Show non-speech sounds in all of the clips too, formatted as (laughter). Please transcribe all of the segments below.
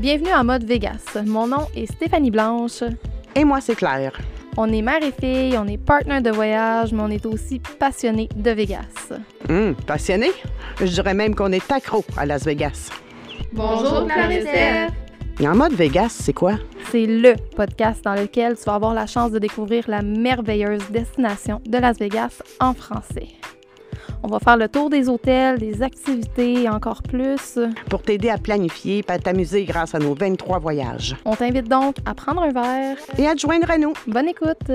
Bienvenue en mode Vegas. Mon nom est Stéphanie Blanche. Et moi, c'est Claire. On est mère et fille, on est partner de voyage, mais on est aussi passionné de Vegas. Hum, passionné? Je dirais même qu'on est accro à Las Vegas. Bonjour, Claire et Steph. Et en mode Vegas, c'est quoi? C'est le podcast dans lequel tu vas avoir la chance de découvrir la merveilleuse destination de Las Vegas en français. On va faire le tour des hôtels, des activités et encore plus. Pour t'aider à planifier et à t'amuser grâce à nos 23 voyages. On t'invite donc à prendre un verre. Et à te joindre à nous. Bonne écoute!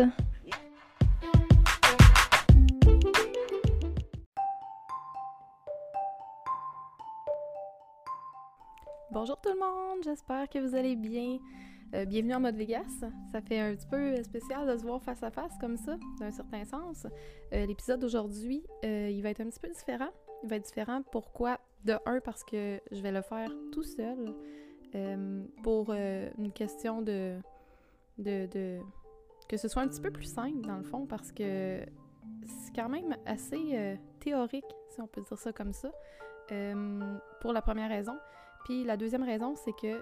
Bonjour tout le monde, j'espère que vous allez bien. Euh, bienvenue en mode Vegas. Ça fait un petit peu spécial de se voir face à face comme ça, d'un certain sens. Euh, L'épisode d'aujourd'hui, euh, il va être un petit peu différent. Il va être différent pourquoi? De un, parce que je vais le faire tout seul euh, pour euh, une question de, que ce soit un petit peu plus simple dans le fond parce que c'est quand même assez euh, théorique, si on peut dire ça comme ça, euh, pour la première raison. Puis la deuxième raison, c'est que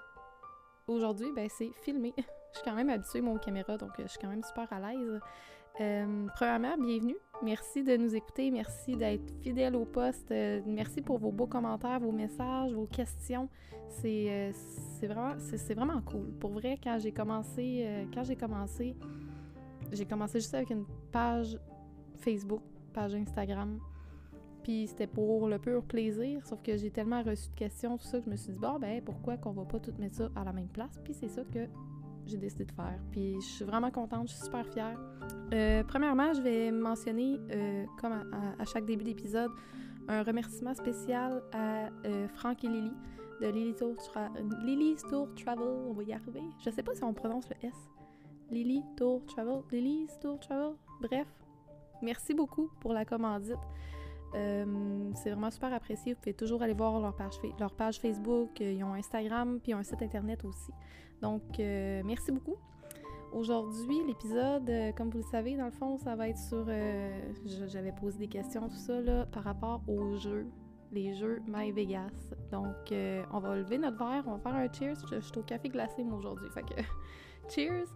aujourd'hui, ben, c'est filmé. (laughs) je suis quand même habituée, moi, aux caméras, donc euh, je suis quand même super à l'aise. Euh, premièrement, bienvenue. Merci de nous écouter. Merci d'être fidèle au poste. Euh, merci pour vos beaux commentaires, vos messages, vos questions. C'est euh, vraiment, vraiment cool. Pour vrai, quand j'ai commencé, quand j'ai commencé, j'ai commencé juste avec une page Facebook, page Instagram. Puis c'était pour le pur plaisir, sauf que j'ai tellement reçu de questions, tout ça, que je me suis dit, bon, ben, pourquoi qu'on va pas tout mettre ça à la même place? Puis c'est ça que j'ai décidé de faire. Puis je suis vraiment contente, je suis super fière. Euh, premièrement, je vais mentionner, euh, comme à, chaque début d'épisode, un remerciement spécial à euh, Franck et Lily de Lily Tour, Lily's Tour Travel. On va y arriver. Je sais pas si on prononce le S. Lily Tour Travel. Lily's Tour Travel. Bref, merci beaucoup pour la commandite. Euh, c'est vraiment super apprécié. Vous pouvez toujours aller voir leur page, leur page Facebook. euh, Ils ont Instagram, puis ils ont un site internet aussi. Donc, euh, merci beaucoup. Aujourd'hui, l'épisode, comme vous le savez, dans le fond, ça va être sur. J'avais posé des questions, tout ça, là, par rapport aux jeux, les jeux My Vegas. Donc, on va lever notre verre, on va faire un cheers. Je, je suis au café glacé, moi, aujourd'hui. Fait que, (laughs) cheers!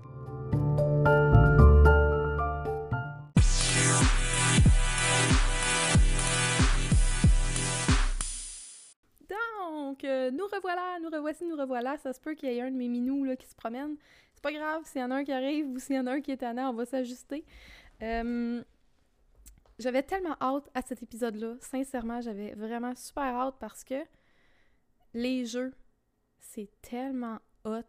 Donc, euh, nous revoilà, nous revoici, nous revoilà. Ça se peut qu'il y ait un de mes minous là, qui se promène. C'est pas grave, s'il y en a un qui arrive ou s'il y en a un qui est tannant, on va s'ajuster. Euh, j'avais tellement hâte à cet épisode-là. Sincèrement, j'avais vraiment super hâte parce que les jeux, c'est tellement hot.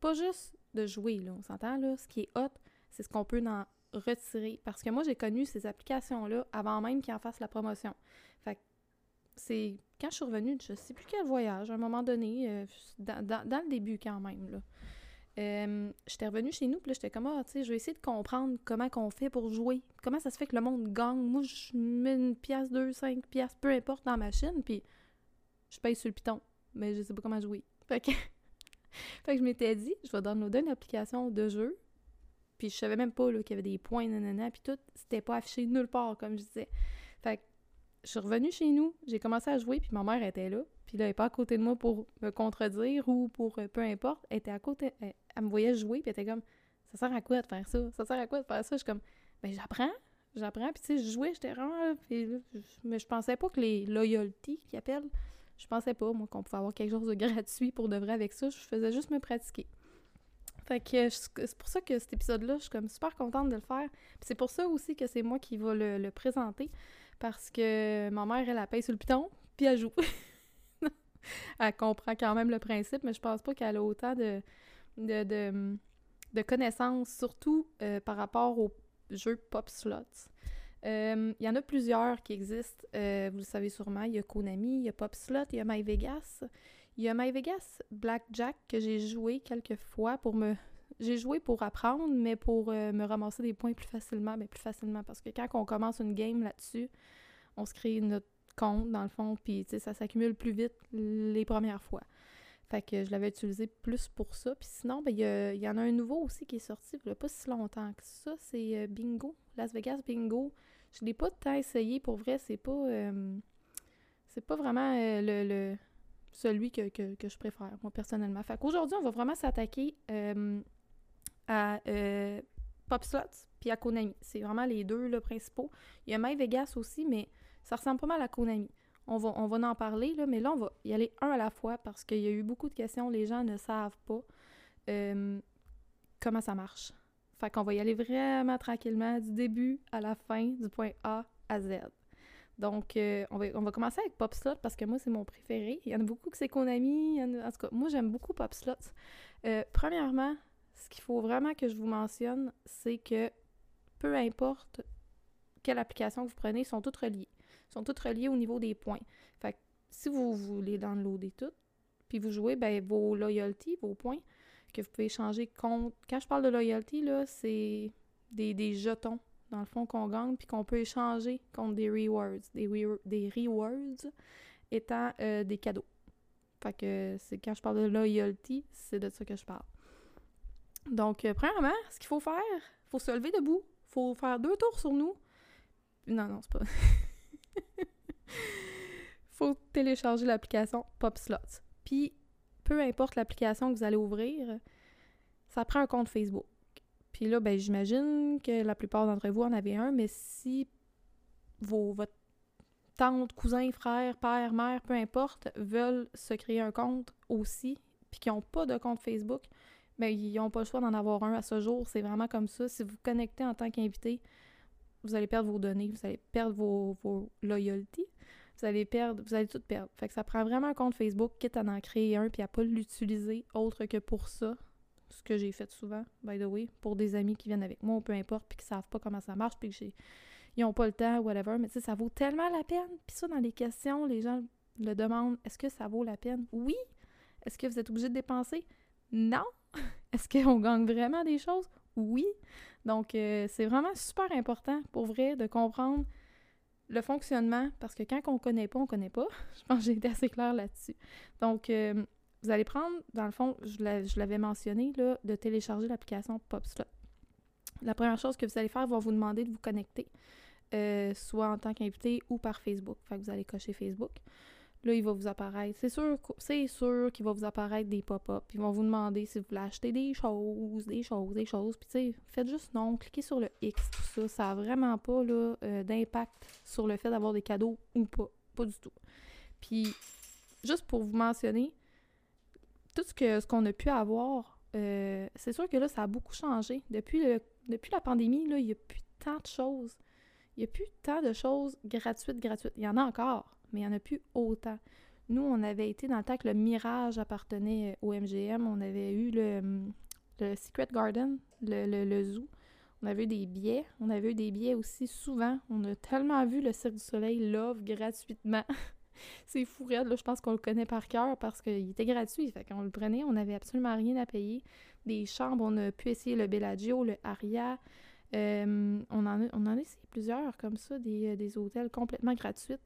Pas juste de jouer, là, on s'entend, là. Ce qui est hot, c'est ce qu'on peut en retirer. Parce que moi, j'ai connu ces applications-là avant même qu'ils en fassent la promotion. C'est quand je suis revenue, je sais plus quel voyage, à un moment donné, euh, dans, dans- dans le début quand même, là. Euh, j'étais revenue chez nous, puis là, j'étais comme, ah, tu sais, je vais essayer de comprendre comment qu'on fait pour jouer. Comment ça se fait que le monde gagne? Moi, je mets une pièce, deux, cinq pièces, peu importe, dans la machine, puis je paye sur le piton. Mais je sais pas comment jouer. Fait que, (laughs) fait que je m'étais dit, je vais downloader une application de jeu, puis je savais même pas qu'il y avait des points, nanana, puis tout, c'était pas affiché nulle part, comme je disais. Fait que je suis revenue chez nous, j'ai commencé à jouer, puis ma mère était là. Puis là, elle n'est pas à côté de moi pour me contredire ou pour euh, peu importe. Elle était à côté, elle, me voyait jouer, puis elle était comme Ça sert à quoi de faire ça? Ça sert à quoi de faire ça Je suis comme Ben, j'apprends, j'apprends. Puis tu sais, je jouais, j'étais vraiment. Puis je- mais je pensais pas que les loyalties qu'ils appellent, je pensais pas, moi, qu'on pouvait avoir quelque chose de (laughs) gratuit pour de vrai avec ça. Je faisais juste me pratiquer. Fait que c'est pour ça que cet épisode-là, je suis comme super contente de le faire. Puis c'est pour ça aussi que c'est moi qui va le présenter. Parce que ma mère, elle, elle paye sur le piton, puis elle joue. (laughs) elle comprend quand même le principe, mais je pense pas qu'elle a autant de, de, de, connaissances, surtout euh, par rapport aux jeux Pop Slots. Euh, Il y en a plusieurs qui existent, euh, vous le savez sûrement. Il y a Konami, il y a Pop Slot, il y a My Vegas. Il y a My Vegas Blackjack que j'ai joué quelques fois pour me. J'ai joué pour apprendre, mais pour euh, me ramasser des points plus facilement. Mais plus facilement, parce que quand on commence une game là-dessus, on se crée notre compte, dans le fond, puis ça s'accumule plus vite les premières fois. Fait que je l'avais utilisé plus pour ça. Puis sinon, ben, il y, y en a un nouveau aussi qui est sorti il n'y a pas si longtemps que ça. C'est euh, Bingo, Las Vegas Bingo. Je l'ai pas tant essayé, pour vrai, c'est pas... euh, c'est pas vraiment le... le- celui que, que, je préfère, moi, personnellement. Fait qu'aujourd'hui, on va vraiment s'attaquer à euh, PopSlots puis à Konami. C'est vraiment les deux le principaux. Il y a My Vegas aussi, mais ça ressemble pas mal à Konami. On va, on en parler, là, mais là, on va y aller un à la fois parce qu'il y a eu beaucoup de questions. Les gens ne savent pas euh, comment ça marche. Fait qu'on va y aller vraiment tranquillement du début à la fin, du point A à Z. Donc, euh, on, va, commencer avec PopSlot parce que moi, c'est mon préféré. Il y en a beaucoup que c'est Konami. En, tout cas, moi, j'aime beaucoup PopSlot. Euh, premièrement, ce qu'il faut vraiment que je vous mentionne, c'est que peu importe quelle application vous prenez, sont toutes reliées. Ils sont toutes reliées au niveau des points. Fait que si vous voulez downloader toutes, puis vous jouez, ben, vos loyalties, vos points, que vous pouvez changer contre. Quand je parle de loyalty, là, c'est des, des jetons dans le fond, qu'on gagne, puis qu'on peut échanger contre des rewards. Des, des rewards étant euh, des cadeaux. Fait que c'est quand je parle de loyalty, c'est de ça que je parle. Donc, euh, premièrement, ce qu'il faut faire, il faut se lever debout, il faut faire deux tours sur nous. Non, non, c'est pas. (laughs) faut télécharger l'application PopSlots. Puis, peu importe l'application que vous allez ouvrir, ça prend un compte Facebook. Puis là, ben, j'imagine que la plupart d'entre vous en avez un, mais si vos, votre tante, cousin, frère, père, mère, peu importe, veulent se créer un compte aussi, puis qui n'ont pas de compte Facebook, ben, ils n'ont pas le choix d'en avoir un à ce jour. C'est vraiment comme ça. Si vous connectez en tant qu'invité, vous allez perdre vos données, vous allez perdre vos, vos loyalties, vous allez perdre, vous allez tout perdre. Fait que ça prend vraiment un compte Facebook, quitte à en créer un, puis à pas l'utiliser autre que pour ça ce que j'ai fait souvent, by the way, pour des amis qui viennent avec moi, ou peu importe, puis qui savent pas comment ça marche, puis qu'ils n'ont pas le temps, whatever, mais tu sais, ça vaut tellement la peine. Puis ça, dans les questions, les gens le demandent, est-ce que ça vaut la peine? Oui! Est-ce que vous êtes obligé de dépenser? Non! (laughs) Est-ce qu'on gagne vraiment des choses? Oui! Donc, euh, c'est vraiment super important, pour vrai, de comprendre le fonctionnement, parce que quand on connaît pas, on connaît pas. (laughs) Je pense que j'ai été assez claire là-dessus. Donc, euh, vous allez prendre, dans le fond, je l'avais mentionné, là, de télécharger l'application PopSlot. La première chose que vous allez faire, va vous demander de vous connecter, euh, soit en tant qu'invité ou par Facebook. Fait vous allez cocher Facebook. Là, il va vous apparaître. C'est sûr, c'est sûr qu'il va vous apparaître des pop-up. Ils vont vous demander si vous voulez acheter des choses, des choses, des choses. Puis, tu sais, faites juste non, cliquez sur le X, tout ça. Ça n'a vraiment pas euh, d'impact sur le fait d'avoir des cadeaux ou pas. Pas du tout. Puis, juste pour vous mentionner, tout ce que ce qu'on a pu avoir, euh, c'est sûr que là, ça a beaucoup changé. Depuis, le, depuis la pandémie, là, il n'y a plus tant de choses. Il n'y a plus tant de choses gratuites, gratuites. Il y en a encore, mais il n'y en a plus autant. Nous, on avait été dans le temps que le Mirage appartenait au MGM. On avait eu le, le Secret Garden, le, le, le, zoo. On avait eu des billets. On avait eu des billets aussi souvent. On a tellement vu le Cirque du Soleil Love gratuitement. (laughs) c'est fou là, je pense qu'on le connaît par cœur parce qu'il était gratuit, fait qu'on le prenait, on n'avait absolument rien à payer. Des chambres, on a pu essayer le Bellagio, le Aria, euh, on, en a, on en a essayé plusieurs comme ça, des, euh, hôtels complètement gratuits.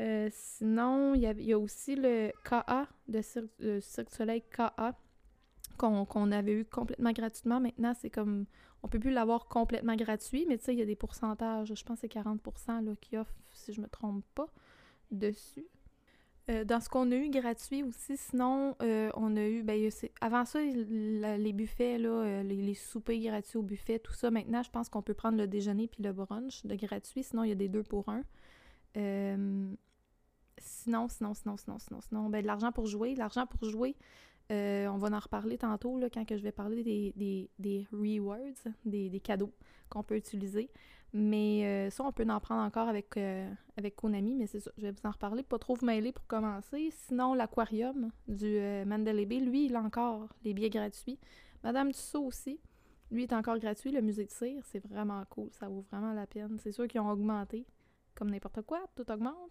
Euh, sinon, il y, a aussi le KA, de Cirque, Soleil KA, qu'on avait eu complètement gratuitement. Maintenant, c'est comme, on peut plus l'avoir complètement gratuit, mais tu sais, il y a des pourcentages, je pense que c'est 40% là, qui offrent, si je me trompe pas dessus. Euh, dans ce qu'on a eu gratuit aussi, sinon, euh, on a eu, ben, avant ça, les buffets, là, euh, les, soupers gratuits au buffet, tout ça. Maintenant, je pense qu'on peut prendre le déjeuner puis le brunch de gratuit. Sinon, il y a des deux pour un. Sinon, sinon, sinon, sinon, sinon, sinon, ben, de l'argent pour jouer. L'argent pour jouer, on va en reparler tantôt, là, quand je vais parler des, rewards, des, cadeaux qu'on peut utiliser. Mais euh, ça, on peut en prendre encore avec, euh, avec Konami, mais c'est ça, je vais vous en reparler, pas trop vous mêler pour commencer. Sinon, l'aquarium du euh, Mandalay Bay, lui, il a encore les billets gratuits. Madame Tussaud aussi, lui est encore gratuit. Le musée de cire, c'est vraiment cool, ça vaut vraiment la peine. C'est sûr qu'ils ont augmenté, comme n'importe quoi, tout augmente,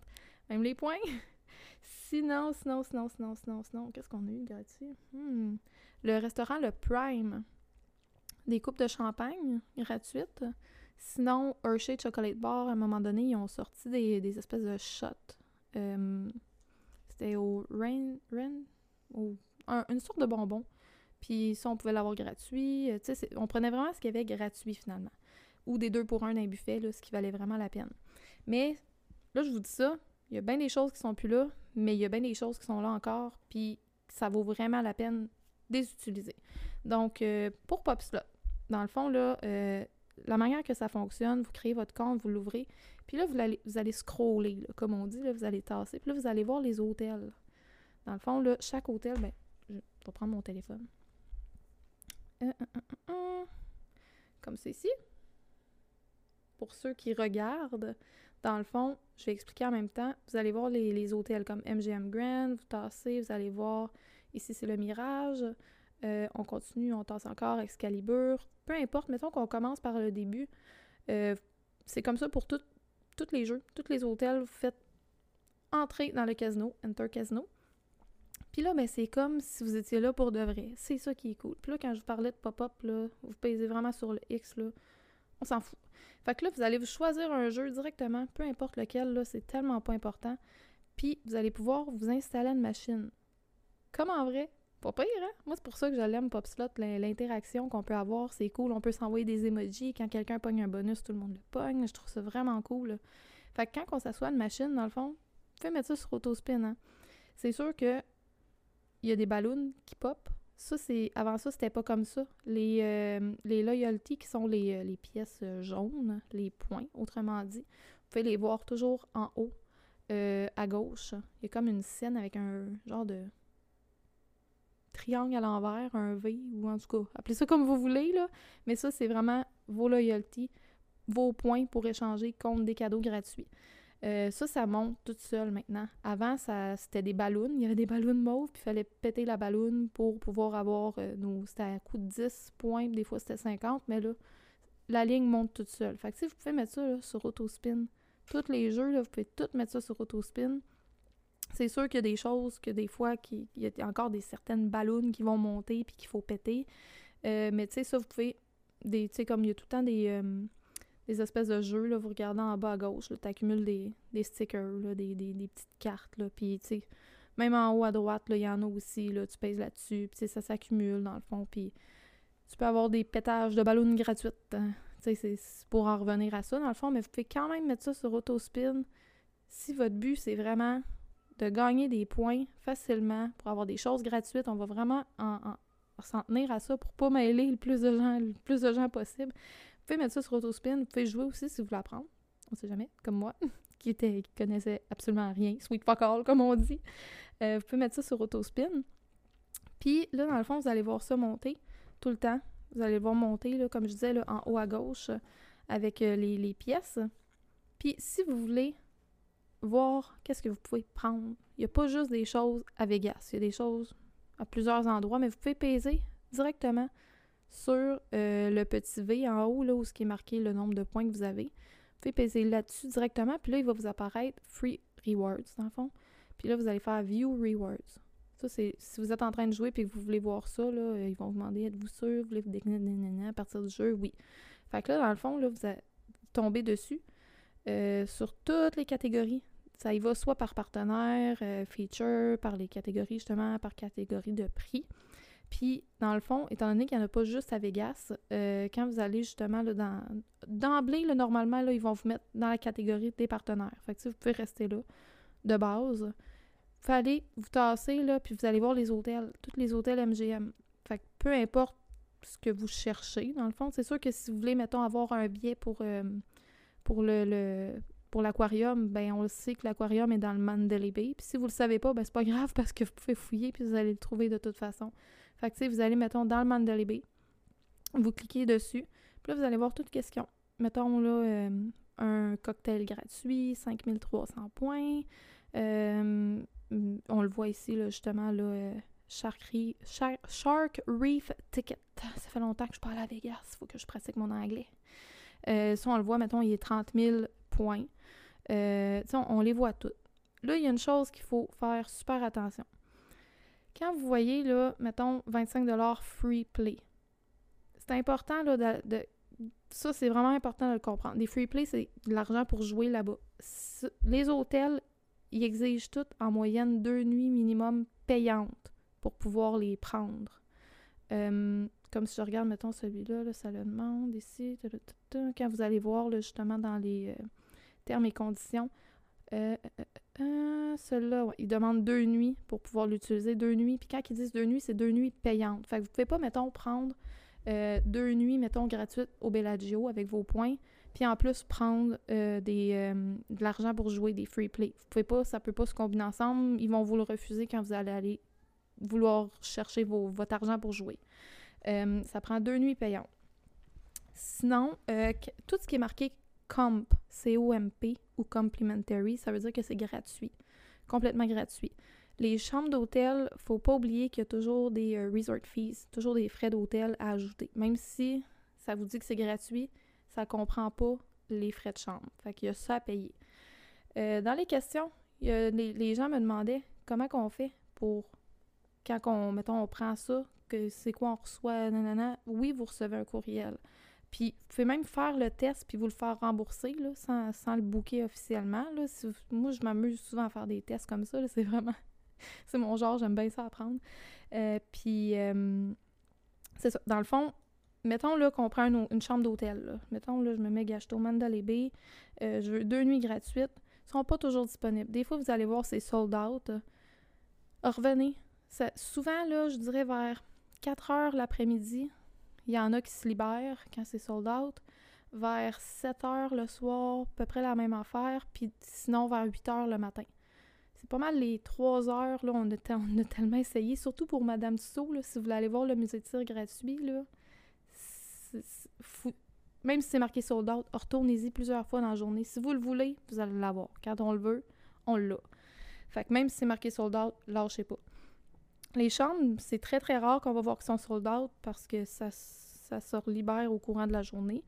même les points? (laughs) sinon, sinon, sinon, sinon, sinon, sinon, qu'est-ce qu'on a eu gratuit? Hmm. Le restaurant Le Prime, des coupes de champagne gratuites. Sinon, Hershey Chocolate Bar, à un moment donné, ils ont sorti des, espèces de shots. Euh, c'était au Rain, Rain une sorte de bonbon. Puis ça, on pouvait l'avoir gratuit. Euh, on prenait vraiment ce qu'il y avait gratuit finalement. Ou des deux pour un d'un buffet, là, ce qui valait vraiment la peine. Mais là, je vous dis ça, Il y a bien des choses qui sont plus là, mais il y a bien des choses qui sont là encore, puis ça vaut vraiment la peine de les utiliser. Donc, euh, pour PopSlot, dans le fond, là, euh, la manière que ça fonctionne, vous créez votre compte, vous l'ouvrez, puis là, vous allez, vous allez scroller, comme on dit, là, vous allez tasser, puis là, vous allez voir les hôtels. Dans le fond, là, chaque hôtel, ben, je vais prendre mon téléphone. Euh, comme ceci. Pour ceux qui regardent, dans le fond, je vais expliquer en même temps. Vous allez voir les, hôtels comme MGM Grand, vous tassez, vous allez voir, ici c'est le Mirage. Euh, on continue, on tasse encore Excalibur. Peu importe, mettons qu'on commence par le début. Euh, c'est comme ça pour tous les jeux, tous les hôtels. Vous faites entrer dans le casino, Enter Casino. Puis là, ben, c'est comme si vous étiez là pour de vrai. C'est ça qui est cool. Puis là, quand je vous parlais de pop-up, là, vous pesez vraiment sur le X, là, on s'en fout. Fait que là, vous allez vous choisir un jeu directement, peu importe lequel, là, c'est tellement pas important. Puis vous allez pouvoir vous installer une machine. Comme en vrai, pas pire, hein? Moi, c'est pour ça que je l'aime, PopSlot, l'interaction qu'on peut avoir, c'est cool. On peut s'envoyer des emojis. Quand quelqu'un pogne un bonus, tout le monde le pogne. Je trouve ça vraiment cool. Fait que quand on s'assoit une machine, dans le fond, pouvez mettre ça sur Autospin. Hein? C'est sûr que il y a des ballons qui pop. Ça, c'est. Avant ça, c'était pas comme ça. Les, euh, loyalty, qui sont les, euh, pièces euh, jaunes, les points, autrement dit, vous pouvez les voir toujours en haut, à gauche. Il y a comme une scène avec un genre de triangle à l'envers, un V, ou en tout cas, appelez ça comme vous voulez, là. Mais ça, c'est vraiment vos loyalty, vos points pour échanger contre des cadeaux gratuits. Euh, ça, ça monte toute seule maintenant. Avant, ça, c'était des ballons. Il y avait des ballons mauves, puis il fallait péter la ballon pour pouvoir avoir euh, nos. C'était à coup de 10 points, des fois c'était 50, mais là, la ligne monte toute seule. Fait que si vous pouvez mettre ça sur Autospin, tous les jeux, là, vous pouvez tout mettre ça sur Autospin. C'est sûr qu'il y a des choses que des fois, il y a encore des certaines ballons qui vont monter puis qu'il faut péter. Euh, mais tu sais, ça, vous pouvez. Tu sais, comme il y a tout le temps des des espèces de jeux, là, vous regardez en bas à gauche, tu accumules des, des stickers, là, des, des, des, petites cartes, là, puis tu sais, même en haut à droite, il y en a aussi, là, tu pèses là-dessus, puis ça s'accumule dans le fond, puis tu peux avoir des pétages de ballons gratuites, hein. tu sais, pour en revenir à ça, dans le fond, mais vous pouvez quand même mettre ça sur Autospin si votre but, c'est vraiment de gagner des points facilement pour avoir des choses gratuites, on va vraiment en, s'en tenir à ça pour pas mêler le plus de gens, le plus de gens possible pouvez mettre ça sur Autospin. Vous pouvez jouer aussi si vous voulez apprendre. On sait jamais, comme moi, (laughs) qui, était, qui connaissait absolument rien. Sweet fuck all, comme on dit. Euh, vous pouvez mettre ça sur Autospin. Puis là, dans le fond, vous allez voir ça monter tout le temps. Vous allez le voir monter, là, comme je disais, là, en haut à gauche avec euh, les, les, pièces. Puis si vous voulez voir qu'est-ce que vous pouvez prendre, il n'y a pas juste des choses à Vegas. Il y a des choses à plusieurs endroits, mais vous pouvez peser directement sur euh, le petit V en haut, là, où ce qui est marqué le nombre de points que vous avez. Vous pouvez peser là-dessus directement, puis là, il va vous apparaître Free Rewards, dans le fond. Puis là, vous allez faire View Rewards. Ça, c'est si vous êtes en train de jouer et que vous voulez voir ça, là, euh, ils vont vous demander êtes-vous sûr, vous voulez vous à partir du jeu? Oui. Fait que là, dans le fond, là, vous tombez dessus euh, sur toutes les catégories. Ça y va soit par partenaire, feature, par les catégories, justement, par catégorie de prix. Puis, dans le fond, étant donné qu'il n'y en a pas juste à Vegas, euh, quand vous allez justement là, dans. D'emblée, normalement, là, ils vont vous mettre dans la catégorie des partenaires. Fait que vous pouvez rester là de base. Vous fallait vous tasser, là, puis vous allez voir les hôtels, tous les hôtels MGM. Fait que peu importe ce que vous cherchez, dans le fond, c'est sûr que si vous voulez, mettons, avoir un billet pour, euh, pour le, pour l'aquarium, ben on le sait que l'aquarium est dans le Mandalay Bay. Puis si vous le savez pas, ben c'est pas grave parce que vous pouvez fouiller puis vous allez le trouver de toute façon. Fait que, tu sais, vous allez, mettons, dans le Mandalay Bay, vous cliquez dessus, puis là, vous allez voir toutes questions. Mettons, là, euh, un cocktail gratuit, 5300 points. Euh, on le voit ici, là, justement, là, euh, Shark, Reef Ticket. Ça fait longtemps que je parle à Vegas, il faut que je pratique mon anglais. ça, on le voit, mettons, il est 30 000 points. on, on les voit toutes. Là, il y a une chose qu'il faut faire super attention. Quand vous voyez, là, mettons, 25 free play, c'est important, là, de, ça, c'est vraiment important de le comprendre. Des free play, c'est de l'argent pour jouer là-bas. Les hôtels, ils exigent toutes en moyenne deux nuits minimum payantes pour pouvoir les prendre. Euh, comme si je regarde, mettons, celui-là, là, ça le demande ici. Quand vous allez voir, justement, dans les euh, termes et conditions, euh, Euh, Celui-là, ouais, il demande deux nuits pour pouvoir l'utiliser. Deux nuits. Puis quand ils disent deux nuits, c'est deux nuits payantes. Fait que vous pouvez pas, mettons, prendre euh, deux nuits, mettons, gratuites au Bellagio avec vos points. Puis en plus, prendre euh, euh, de l'argent pour jouer des free play. Vous pouvez pas, ça peut pas se combiner ensemble. Ils vont vous le refuser quand vous allez aller vouloir chercher vos, votre argent pour jouer. Ça prend deux nuits payantes. Sinon, tout ce qui est marqué comp, C-O-M-P ou complimentary, ça veut dire que c'est gratuit. Complètement gratuit. Les chambres d'hôtel, faut pas oublier qu'il y a toujours des euh, resort fees, toujours des frais d'hôtel à ajouter. Même si ça vous dit que c'est gratuit, ça comprend pas les frais de chambre. Fait qu'il y a ça à payer. Euh, dans les questions, les gens me demandaient comment qu'on fait pour quand on, mettons, on prend ça, que c'est quoi on reçoit, nanana. Oui, vous recevez un courriel. Puis, vous pouvez même faire le test puis vous le faire rembourser, là, sans, sans le booker officiellement. Là. Moi, je m'amuse souvent à faire des tests comme ça. C'est vraiment... (laughs) c'est mon genre, j'aime bien ça apprendre. Euh, puis, euh, c'est ça. Dans le fond, mettons là qu'on prend une, chambre d'hôtel. Mettons, là, je me mets Gachto Mandalay Bay. euh, je veux deux nuits gratuites. Ils sont pas toujours disponibles. Des fois, vous allez voir, c'est sold out. Revenez. Souvent, là, je dirais vers 4 heures l'après-midi, il y en a qui se libèrent quand c'est sold out. Vers 7 heures le soir, à peu près la même affaire. Puis sinon, vers 8 heures le matin. C'est pas mal les 3 heures, là, on a, tellement essayé. Surtout pour Madame Tussaud, là, si vous voulez aller voir le musée de tir gratuit, là. Même si c'est marqué sold out, retournez-y plusieurs fois dans la journée. Si vous le voulez, vous allez l'avoir. Quand on le veut, on l'a. Fait que même si c'est marqué sold out, lâchez pas. Les chambres, c'est très très rare qu'on va voir qu'ils sont sold out parce que ça, ça se libère au courant de la journée.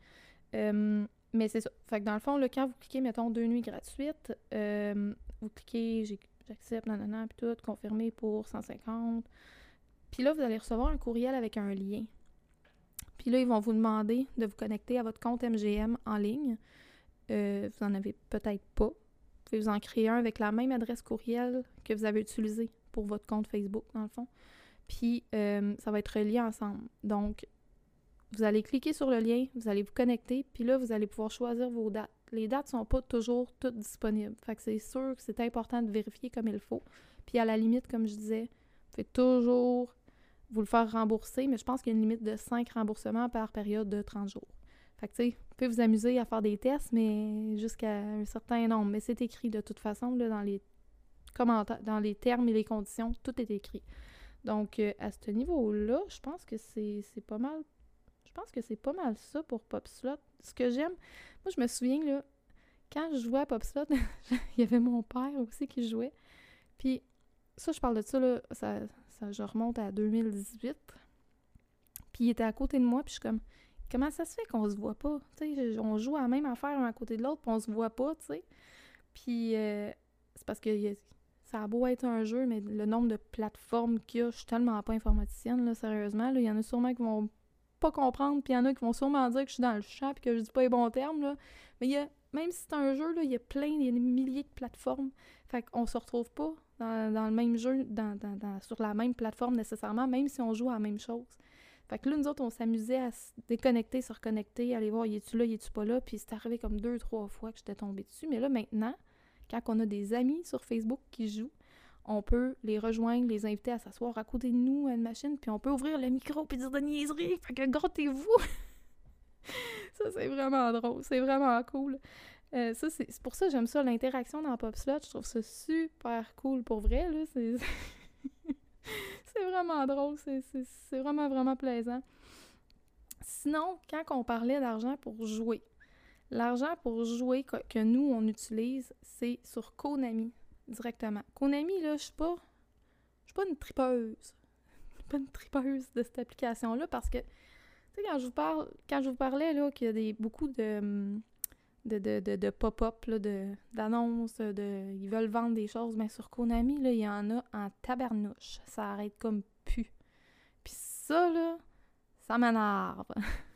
Euh, mais c'est ça. Fait que dans le fond, là, quand vous cliquez, mettons, deux nuits gratuites, euh, vous cliquez j'accepte, nanana, puis tout, confirmé pour 150. Puis là, vous allez recevoir un courriel avec un lien. Puis là, ils vont vous demander de vous connecter à votre compte MGM en ligne. Euh, vous en avez peut-être pas. Vous pouvez vous en créer un avec la même adresse courriel que vous avez utilisée pour votre compte Facebook, dans le fond. Puis, euh, ça va être relié ensemble. Donc, vous allez cliquer sur le lien, vous allez vous connecter, puis là, vous allez pouvoir choisir vos dates. Les dates sont pas toujours toutes disponibles. Fait que c'est sûr que c'est important de vérifier comme il faut. Puis à la limite, comme je disais, vous pouvez toujours vous le faire rembourser, mais je pense qu'il y a une limite de 5 remboursements par période de 30 jours. Fait que, tu sais, vous pouvez vous amuser à faire des tests, mais jusqu'à un certain nombre. Mais c'est écrit de toute façon, là, dans les dans les termes et les conditions, tout est écrit. Donc, euh, à ce niveau-là, je pense que c'est pas mal. Je pense que c'est pas mal ça pour PopSlot. Ce que j'aime, moi, je me souviens, là, quand je jouais à PopSlot, (laughs) il y avait mon père aussi qui jouait. Puis, ça, je parle de ça, là, ça, ça, je remonte à 2018. Puis, il était à côté de moi, puis je suis comme, comment ça se fait qu'on se voit pas? On joue à la même affaire un à côté de l'autre, puis on se voit pas, tu sais. Puis, euh, c'est parce que y ça a beau être un jeu, mais le nombre de plateformes qu'il y a, je suis tellement pas informaticienne, là, sérieusement. Il y en a sûrement qui vont pas comprendre, puis il y en a qui vont sûrement dire que je suis dans le champ, puis que je dis pas les bons termes, là. Mais y a, même si c'est un jeu, il y a plein, il y a des milliers de plateformes. Fait qu'on se retrouve pas dans, le même jeu, sur la même plateforme nécessairement, même si on joue à la même chose. Fait que là, nous autres, on s'amusait à se déconnecter, se reconnecter, aller voir, y es-tu là, y es-tu pas là, puis c'est arrivé comme deux, trois fois que j'étais tombée dessus. Mais là, maintenant, quand on a des amis sur Facebook qui jouent, on peut les rejoindre, les inviter à s'asseoir à côté de nous à une machine, puis on peut ouvrir le micro puis dire de niaiseries. Fait que grattez-vous! (laughs) ça, c'est vraiment drôle. C'est vraiment cool. Euh, ça, c'est pour ça j'aime ça, l'interaction dans PopSlot. Je trouve ça super cool pour vrai. là. C'est (laughs) vraiment drôle. C'est c'est vraiment, vraiment plaisant. Sinon, quand on parlait d'argent pour jouer, l'argent pour jouer que, nous, on utilise, c'est sur Konami directement. Konami, là, je suis pas. Je suis pas une tripeuse. Je suis pas une tripeuse de cette application-là parce que, tu sais, quand je vous parle, quand je vous parlais, là, qu'il y a des, beaucoup de. de, de, de, pop-up, d'annonces, de, ils veulent vendre des choses, mais sur Konami, là, il y en a en tabarnouche. Ça arrête comme pu. Puis ça, là, ça m'énerve. (laughs)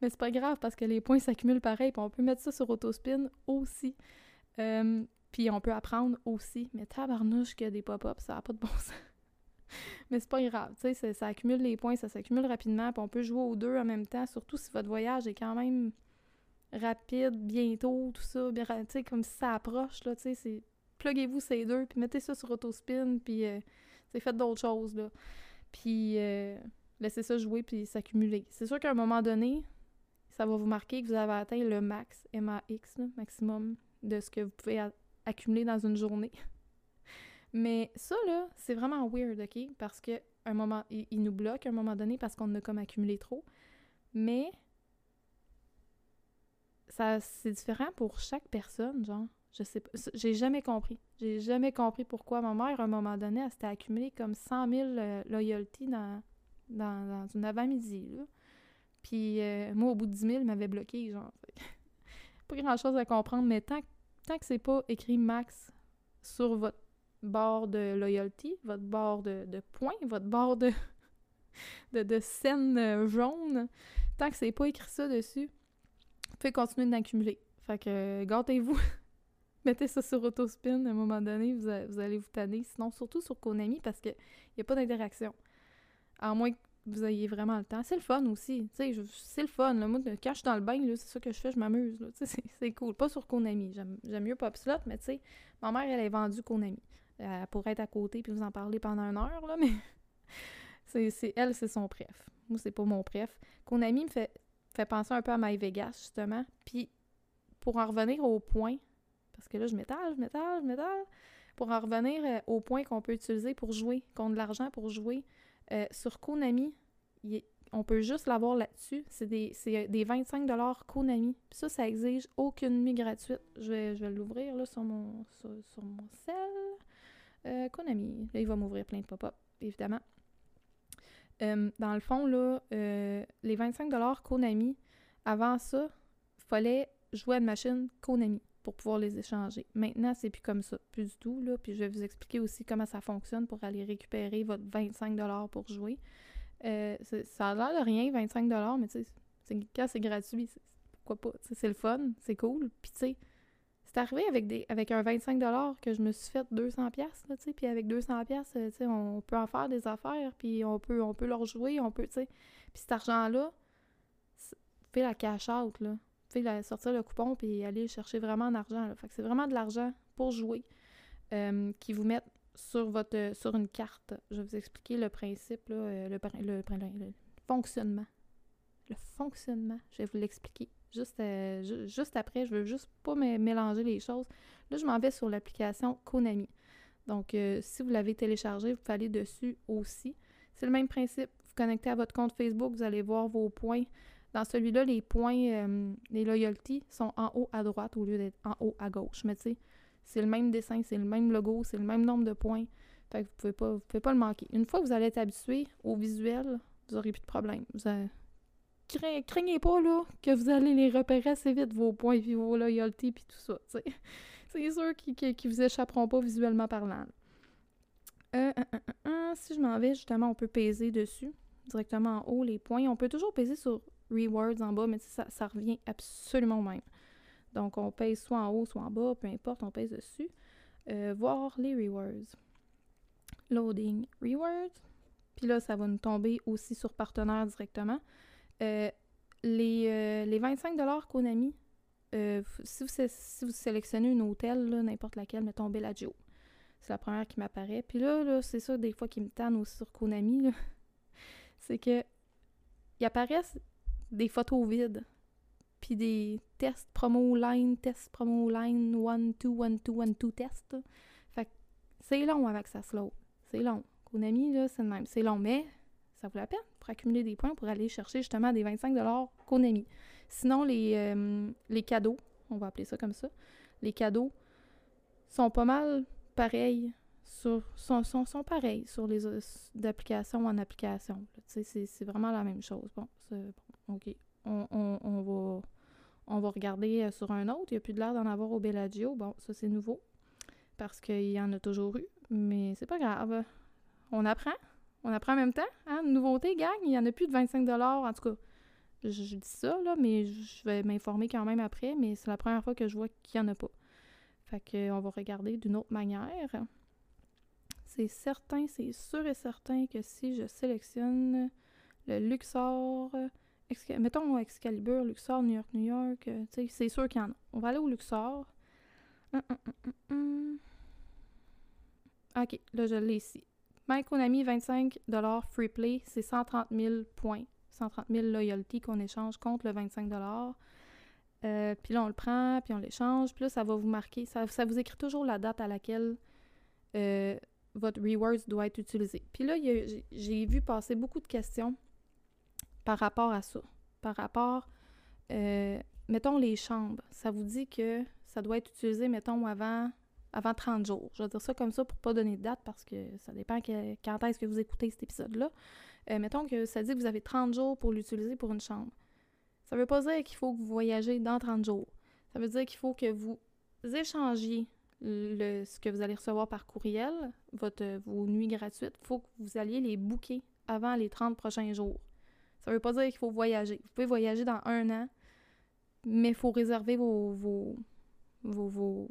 mais c'est pas grave parce que les points s'accumulent pareil, puis on peut mettre ça sur Autospin aussi. Euh, puis on peut apprendre aussi. Mais tabarnouche qu'il y a des pop-ups, ça n'a pas de bon (laughs) sens. Mais c'est pas grave, tu sais, ça, accumule les points, ça s'accumule rapidement, puis on peut jouer aux deux en même temps, surtout si votre voyage est quand même rapide, bientôt, tout ça, tu comme si ça approche, là, tu sais, c'est... pluguez-vous ces deux, puis mettez ça sur autospin, puis euh, faites d'autres choses, là. Puis euh, laissez ça jouer, puis s'accumuler. C'est sûr qu'à un moment donné, ça va vous marquer que vous avez atteint le max, MAX, maximum, de ce que vous pouvez accumuler dans une journée. (laughs) Mais ça, là, c'est vraiment weird, OK? Parce que un moment, il, nous bloque à un moment donné parce qu'on a comme accumulé trop. Mais ça c'est différent pour chaque personne, genre. Je sais pas. J'ai jamais compris. J'ai jamais compris pourquoi ma mère, à un moment donné, elle s'était accumulée comme 100 000 euh, loyalty dans, dans, une avant-midi. Puis euh, moi, au bout de 10 000, elle m'avait bloqué, genre. (laughs) pas grand-chose à comprendre, mais tant, tant que c'est pas écrit max sur votre barre de loyalty, votre barre de, de points, votre barre de, (laughs) de, de scène euh, jaune, tant que c'est pas écrit ça dessus, vous pouvez continuer d'accumuler. Fait que gâtez-vous. (laughs) Mettez ça sur autospin à un moment donné, vous, allez vous tanner. Sinon, surtout sur Konami, parce qu'il n'y a pas d'interaction. À moins que vous ayez vraiment le temps. C'est le fun aussi. C'est le fun. Là. Moi, quand je suis dans le bain, c'est ça que je fais, je m'amuse. (laughs) C'est cool. Pas sur Konami. J'aime mieux Popslot, mais tu sais, ma mère, elle est vendue Konami. Elle pourrait être à côté puis vous en parler pendant une heure, (laughs) mais c'est elle, c'est son préf. Moi, c'est pas mon préf. Konami me fait, fait penser un peu à My Vegas, justement. Puis, pour en revenir au point, parce que là, je m'étale, je m'étale, je m'étale, pour en revenir euh, au point qu'on peut utiliser pour jouer, contre de l'argent pour jouer, euh, sur Konami, on peut juste l'avoir là-dessus. C'est des, des 25 Konami. Puis ça, ça exige aucune nuit gratuite. Je vais, je vais l'ouvrir là sur mon, sur, mon cell. Euh, Konami. Là, il va m'ouvrir plein de pop-up, évidemment. Euh, dans le fond, là, euh, les 25 Konami, avant ça, il fallait jouer à une machine Konami pour pouvoir les échanger. Maintenant, c'est plus comme ça, plus du tout. Là, puis je vais vous expliquer aussi comment ça fonctionne pour aller récupérer votre 25 pour jouer. ça a l'air de rien, 25 mais tu sais, quand c'est gratuit, pourquoi pas? C'est le fun, c'est cool. Puis tu sais, c'est arrivé avec des avec un 25 que je me suis fait 200 pièces tu sais, puis avec 200 pièces, tu sais, on peut en faire des affaires, puis on peut on peut leur jouer, on peut, tu sais. Puis cet argent-là, fait la cash out là. La, sortir le coupon puis aller chercher vraiment. Fait que c'est vraiment de l'argent pour jouer euh, qui vous mettent sur votre sur une carte. Je vais vous expliquer le principe là, euh, le, le, fonctionnement. Le fonctionnement, je vais vous l'expliquer. Juste, euh, juste après, je veux juste pas mélanger les choses. Là, je m'en vais sur l'application Konami. Donc, si vous l'avez téléchargé, vous pouvez aller dessus aussi. C'est le même principe. Vous connectez à votre compte Facebook, vous allez voir vos points. Dans celui-là, les points, euh, les loyalties sont en haut à droite au lieu d'être en haut à gauche. Mais tu sais, c'est le même dessin, c'est le même logo, c'est le même nombre de points. Fait que vous pouvez pas, pouvez pas le manquer. Une fois que vous allez être habitué au visuel, vous n'aurez plus de problème. Vous craignez pas là, que vous allez les repérer assez vite, vos points, et vos loyalties, puis tout ça. (laughs) C'est sûr qu'ils ne vous échapperont pas visuellement parlant. Euh, si je m'en vais, justement, on peut peser dessus, directement en haut, les points. On peut toujours peser sur Rewards en bas, mais ça, revient absolument au même. Donc, on pèse soit en haut, soit en bas, peu importe, on pèse dessus. Euh, voir les rewards. Loading rewards. Puis là, ça va nous tomber aussi sur partenaire directement. Euh, les, euh, les 25 Konami, euh, si, vous, si vous sélectionnez un hôtel, n'importe laquelle, mettons Bellagio, c'est la première qui m'apparaît. Puis là, là c'est ça, des fois qui me tannent aussi sur Konami, (laughs) c'est que il apparaissent des photos vides, puis des tests promo line, tests promo line, one, two, one, two, one, two test. Fait c'est long avec ça slow. C'est long. Konami, là, c'est le même. C'est long, mais ça vaut la peine accumuler des points pour aller chercher justement des 25 Konami. Sinon, les, euh, les cadeaux, on va appeler ça comme ça, les cadeaux sont pas mal pareils sur sont, sont, pareils sur les d'application en application. C'est vraiment la même chose. Bon, bon OK. On, va regarder euh, sur un autre. Il n'y a plus de l'air d'en avoir au Bellagio. Bon, ça c'est nouveau. Parce qu'il y en a toujours eu. Mais c'est pas grave. On apprend. On apprend en même temps. Hein? nouveauté, gang, il n'y en a plus de 25 En tout cas, je, dis ça, là, mais je vais m'informer quand même après. Mais c'est la première fois que je vois qu'il n'y en a pas. Fait qu'on va regarder d'une autre manière. C'est certain, c'est sûr et certain que si je sélectionne le Luxor, mettons Excalibur, Luxor, New York, New York, c'est sûr qu'il y en a. On va aller au Luxor. Hum, hum, hum, OK, là, je l'ai ici. MyConami, 25 free play, c'est 130 000 points. 130 000 loyalty qu'on échange contre le 25 euh, Puis là, on le prend, puis on l'échange. Puis là, ça va vous marquer, ça, ça vous écrit toujours la date à laquelle euh, votre rewards doit être utilisé. Puis là, j'ai vu passer beaucoup de questions par rapport à ça. Par rapport, euh, mettons, les chambres. Ça vous dit que ça doit être utilisé, mettons, avant, avant 30 jours. Je vais dire ça comme ça pour pas donner de date parce que ça dépend quand est-ce que vous écoutez cet épisode-là. Euh, mettons que ça dit que vous avez 30 jours pour l'utiliser pour une chambre. Ça veut pas dire qu'il faut que vous voyagez dans 30 jours. Ça veut dire qu'il faut que vous échangiez le, ce que vous allez recevoir par courriel, votre, vos nuits gratuites. Il faut que vous alliez les booker avant les 30 prochains jours. Ça veut pas dire qu'il faut voyager. Vous pouvez voyager dans un an, mais il faut réserver vos, vos, vos,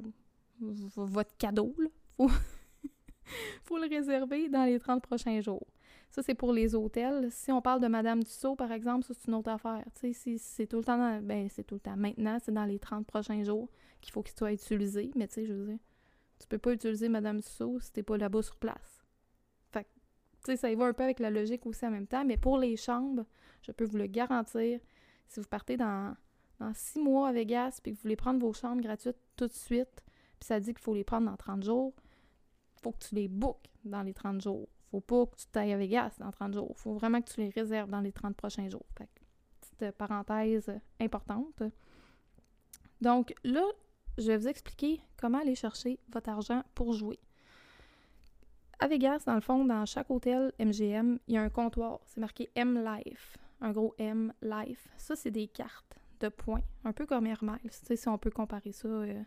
votre cadeau. Il faut, (laughs) faut le réserver dans les 30 prochains jours. Ça, c'est pour les hôtels. Si on parle de Madame Tussaud, par exemple, ça, c'est une autre affaire. Tu sais, c'est tout le temps, ben, c'est tout le temps. Maintenant, c'est dans les 30 prochains jours qu'il faut qu'il soit utilisé. Mais tu sais, je veux dire, tu peux pas utiliser Madame Tussaud si t'es pas là-bas sur place. Tu sais, ça y va un peu avec la logique aussi en même temps. Mais pour les chambres, je peux vous le garantir, si vous partez dans, six mois à Vegas puis que vous voulez prendre vos chambres gratuites tout de suite, puis ça dit qu'il faut les prendre dans 30 jours, faut que tu les bookes dans les 30 jours. Faut pas que tu t'ailles à Vegas dans 30 jours. Faut vraiment que tu les réserves dans les 30 prochains jours. Petite parenthèse importante. Donc là, je vais vous expliquer comment aller chercher votre argent pour jouer. À Vegas, dans le fond, dans chaque hôtel MGM, il y a un comptoir. C'est marqué M Life. Un gros M Life. Ça, c'est des cartes de points. Un peu comme Air Miles. Tu sais, si on peut comparer ça euh,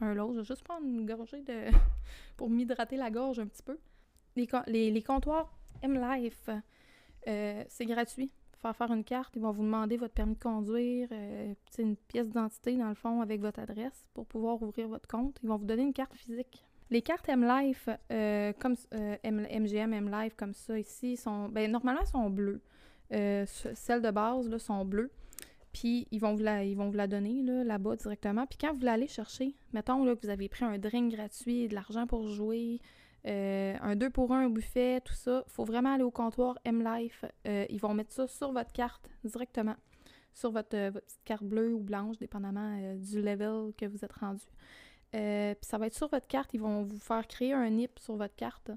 un l'autre. Je vais juste prendre une gorgée de. (laughs) pour m'hydrater la gorge un petit peu. Les, comptoirs M-Life, euh, c'est gratuit. Faire faire une carte, ils vont vous demander votre permis de conduire, euh, une pièce d'identité dans le fond avec votre adresse pour pouvoir ouvrir votre compte. Ils vont vous donner une carte physique. Les cartes M-Life, euh, comme MGM, M-Life, comme ça ici, sont, ben, normalement, sont bleues. celles de base là, sont bleues. Puis ils vont vous la, ils vont la donner là, bas directement. Puis quand vous l'allez chercher, mettons là, que vous avez pris un drink gratuit, de l'argent pour jouer, euh, un 2 pour 1 au buffet, tout ça, il faut vraiment aller au comptoir M-Life. Euh, ils vont mettre ça sur votre carte directement, sur votre, euh, petite carte bleue ou blanche, dépendamment du level que vous êtes rendu. Puis ça va être sur votre carte, ils vont vous faire créer un NIP sur votre carte.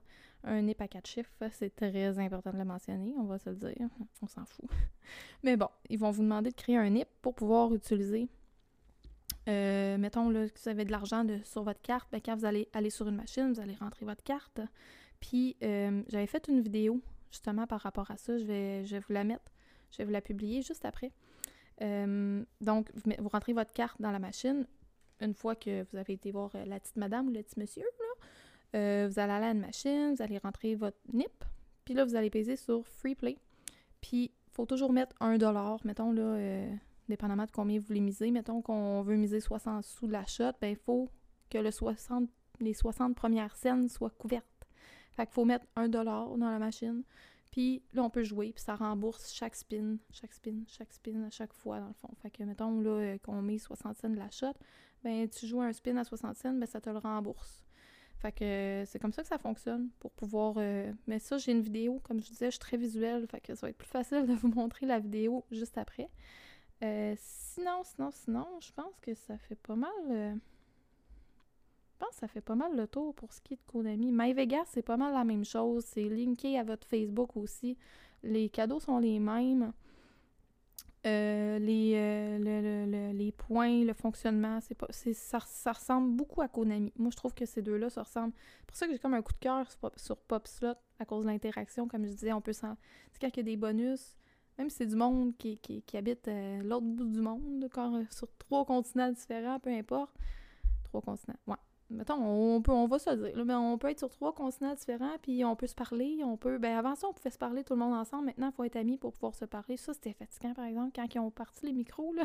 Un NIP à quatre chiffres, c'est très important de le mentionner, on va se le dire, on s'en fout. (laughs) Mais bon, ils vont vous demander de créer un NIP pour pouvoir utiliser euh, mettons là, que vous avez de l'argent sur votre carte, ben, quand vous allez aller sur une machine, vous allez rentrer votre carte. Puis euh, j'avais fait une vidéo justement par rapport à ça. Je vais, vous la mettre. Je vais vous la publier juste après. Euh, donc, vous, rentrez votre carte dans la machine. Une fois que vous avez été voir la petite madame ou le petit monsieur, là, vous allez aller à une machine, vous allez rentrer votre NIP. Puis là, vous allez peser sur Free Play. Puis, il faut toujours mettre un dollar, mettons là dépendamment de combien vous voulez miser. Mettons qu'on veut miser 60 sous de la shot, ben il faut que le 60, les 60 premières scènes soient couvertes. Fait qu'il faut mettre un dollar dans la machine. Puis là, on peut jouer, puis ça rembourse chaque spin, chaque spin, chaque spin à chaque fois, dans le fond. Fait que, mettons, là, euh, qu'on met 60 cents de la shot, ben tu joues un spin à 60 cents, ben ça te le rembourse. Fait que euh, c'est comme ça que ça fonctionne pour pouvoir... Euh, mais ça, j'ai une vidéo, comme je disais, je suis très visuelle, fait que ça va être plus facile de (laughs) vous montrer la vidéo juste après. Sinon, sinon, sinon, je pense que ça fait pas mal. Pense que ça fait pas mal le tour pour ce qui est de Konami. MyVegas, c'est pas mal la même chose. C'est linké à votre Facebook aussi. Les cadeaux sont les mêmes. Euh, les, les points, le fonctionnement, c'est pas, ça, ça, ressemble beaucoup à Konami. Moi, je trouve que ces deux-là, ça ressemble. C'est pour ça que j'ai comme un coup de cœur sur, sur PopSlot à cause de l'interaction. Comme je disais, on peut s'en. C'est quand y a des bonus, même si c'est du monde qui, habite euh, l'autre bout du monde, euh, sur trois continents différents, peu importe. Trois continents, ouais. Mettons, on, peut, on va se dire, mais on peut être sur trois continents différents, puis on peut se parler, on peut... Ben avant ça, on pouvait se parler tout le monde ensemble. Maintenant, il faut être amis pour pouvoir se parler. Ça, c'était fatigant, par exemple, quand ils ont parti les micros, là.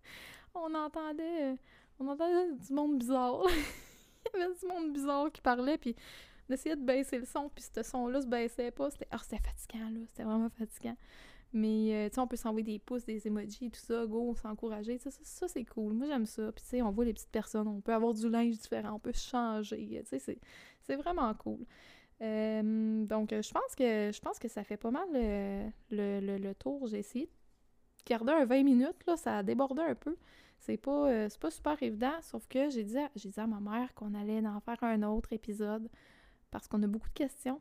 (laughs) on entendait... On entendait du monde bizarre. (laughs) il y avait du monde bizarre qui parlait, puis on essayait de baisser le son, puis ce son-là se baissait pas. C'était... Ah, c'était fatigant, là. C'était vraiment fatigant. Mais, euh, tu sais, on peut s'envoyer des pouces, des emojis, tout ça, go, s'encourager. Ça, ça, c'est cool. Moi, j'aime ça. Puis, tu sais, on voit les petites personnes, on peut avoir du linge différent, on peut changer. Tu sais, C'est vraiment cool. Euh, donc, je pense que je pense que ça fait pas mal le, le, le, tour. J'ai essayé de garder un 20 minutes, là, ça a débordé un peu. C'est pas, euh, pas super évident, sauf que j'ai dit, dit à ma mère qu'on allait en faire un autre épisode parce qu'on a beaucoup de questions.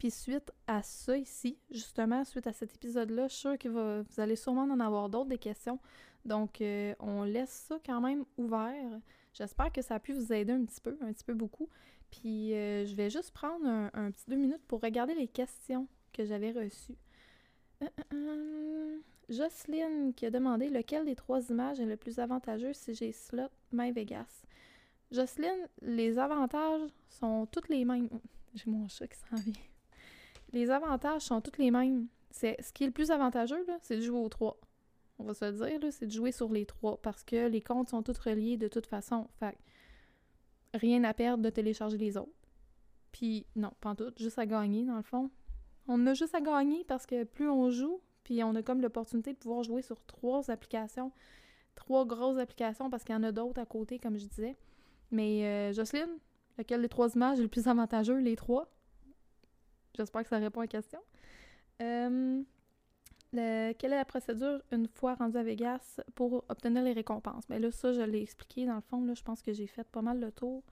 Puis suite à ça ici, justement, suite à cet épisode-là, je suis sûre que vous allez sûrement en avoir d'autres des questions. Donc, euh, on laisse ça quand même ouvert. J'espère que ça a pu vous aider un petit peu, un petit peu beaucoup. Puis, euh, je vais juste prendre un, petit deux minutes pour regarder les questions que j'avais reçues. Jocelyne qui a demandé lequel des trois images est le plus avantageux si j'ai slot My Vegas. Jocelyne, les avantages sont tous les mêmes. J'ai mon chat qui s'en vient. Les avantages sont tous les mêmes. C'est, ce qui est le plus avantageux, c'est de jouer aux trois. On va se le dire, c'est de jouer sur les trois parce que les comptes sont tous reliés de toute façon. Fait rien à perdre de télécharger les autres. Puis non, pas tout, juste à gagner dans le fond. On a juste à gagner parce que plus on joue, puis on a comme l'opportunité de pouvoir jouer sur trois applications, trois grosses applications parce qu'il y en a d'autres à côté, comme je disais. Mais euh, Jocelyne, lequel des trois images est le plus avantageux? Les trois? J'espère que ça répond à la question. Euh, quelle est la procédure une fois rendu à Vegas pour obtenir les récompenses? Bien là, ça, je l'ai expliqué. Dans le fond, là, je pense que j'ai fait pas mal le tour